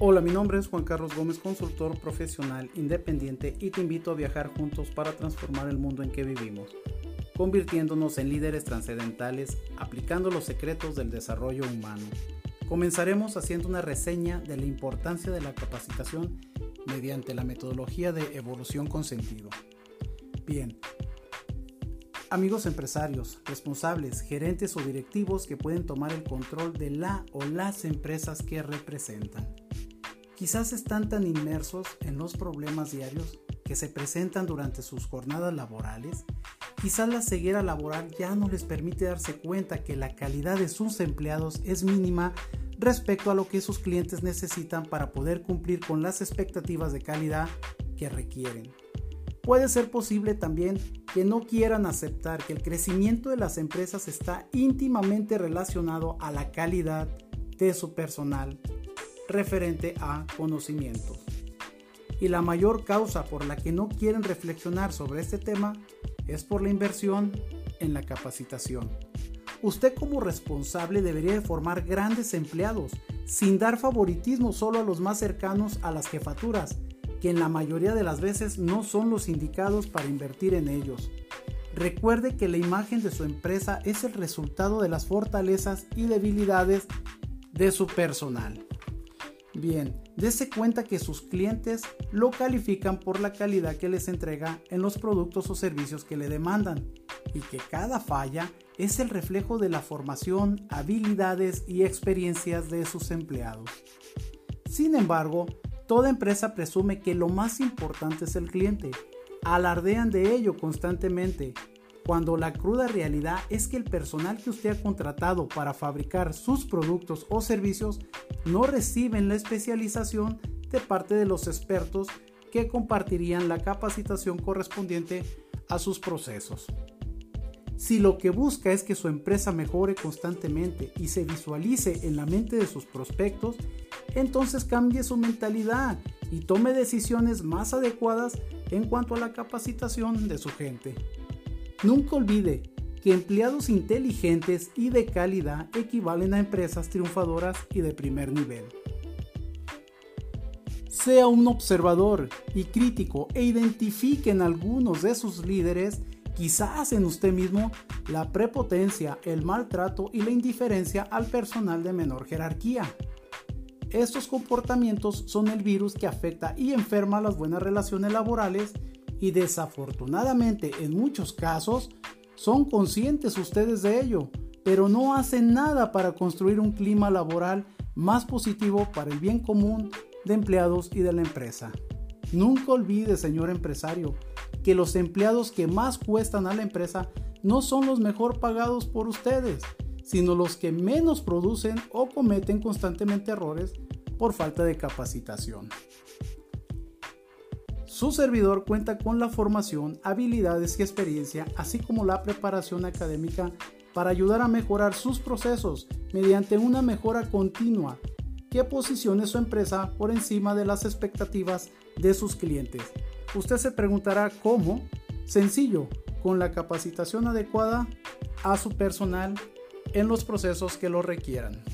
Hola, mi nombre es Juan Carlos Gómez, consultor profesional independiente y te invito a viajar juntos para transformar el mundo en que vivimos, convirtiéndonos en líderes trascendentales aplicando los secretos del desarrollo humano. Comenzaremos haciendo una reseña de la importancia de la capacitación mediante la metodología de evolución con sentido. Bien, amigos empresarios, responsables, gerentes o directivos que pueden tomar el control de la o las empresas que representan. Quizás están tan inmersos en los problemas diarios que se presentan durante sus jornadas laborales, quizás la ceguera laboral ya no les permite darse cuenta que la calidad de sus empleados es mínima respecto a lo que sus clientes necesitan para poder cumplir con las expectativas de calidad que requieren. Puede ser posible también que no quieran aceptar que el crecimiento de las empresas está íntimamente relacionado a la calidad de su personal referente a conocimientos. Y la mayor causa por la que no quieren reflexionar sobre este tema es por la inversión en la capacitación. Usted como responsable debería de formar grandes empleados sin dar favoritismo solo a los más cercanos a las jefaturas, que en la mayoría de las veces no son los indicados para invertir en ellos. Recuerde que la imagen de su empresa es el resultado de las fortalezas y debilidades de su personal. Bien, dése cuenta que sus clientes lo califican por la calidad que les entrega en los productos o servicios que le demandan y que cada falla es el reflejo de la formación, habilidades y experiencias de sus empleados. Sin embargo, toda empresa presume que lo más importante es el cliente. Alardean de ello constantemente cuando la cruda realidad es que el personal que usted ha contratado para fabricar sus productos o servicios no reciben la especialización de parte de los expertos que compartirían la capacitación correspondiente a sus procesos. Si lo que busca es que su empresa mejore constantemente y se visualice en la mente de sus prospectos, entonces cambie su mentalidad y tome decisiones más adecuadas en cuanto a la capacitación de su gente. Nunca olvide que empleados inteligentes y de calidad equivalen a empresas triunfadoras y de primer nivel. Sea un observador y crítico e identifique en algunos de sus líderes, quizás en usted mismo, la prepotencia, el maltrato y la indiferencia al personal de menor jerarquía. Estos comportamientos son el virus que afecta y enferma las buenas relaciones laborales y desafortunadamente en muchos casos son conscientes ustedes de ello, pero no hacen nada para construir un clima laboral más positivo para el bien común de empleados y de la empresa. Nunca olvide, señor empresario, que los empleados que más cuestan a la empresa no son los mejor pagados por ustedes, sino los que menos producen o cometen constantemente errores por falta de capacitación. Su servidor cuenta con la formación, habilidades y experiencia, así como la preparación académica para ayudar a mejorar sus procesos mediante una mejora continua que posicione su empresa por encima de las expectativas de sus clientes. Usted se preguntará cómo. Sencillo, con la capacitación adecuada a su personal en los procesos que lo requieran.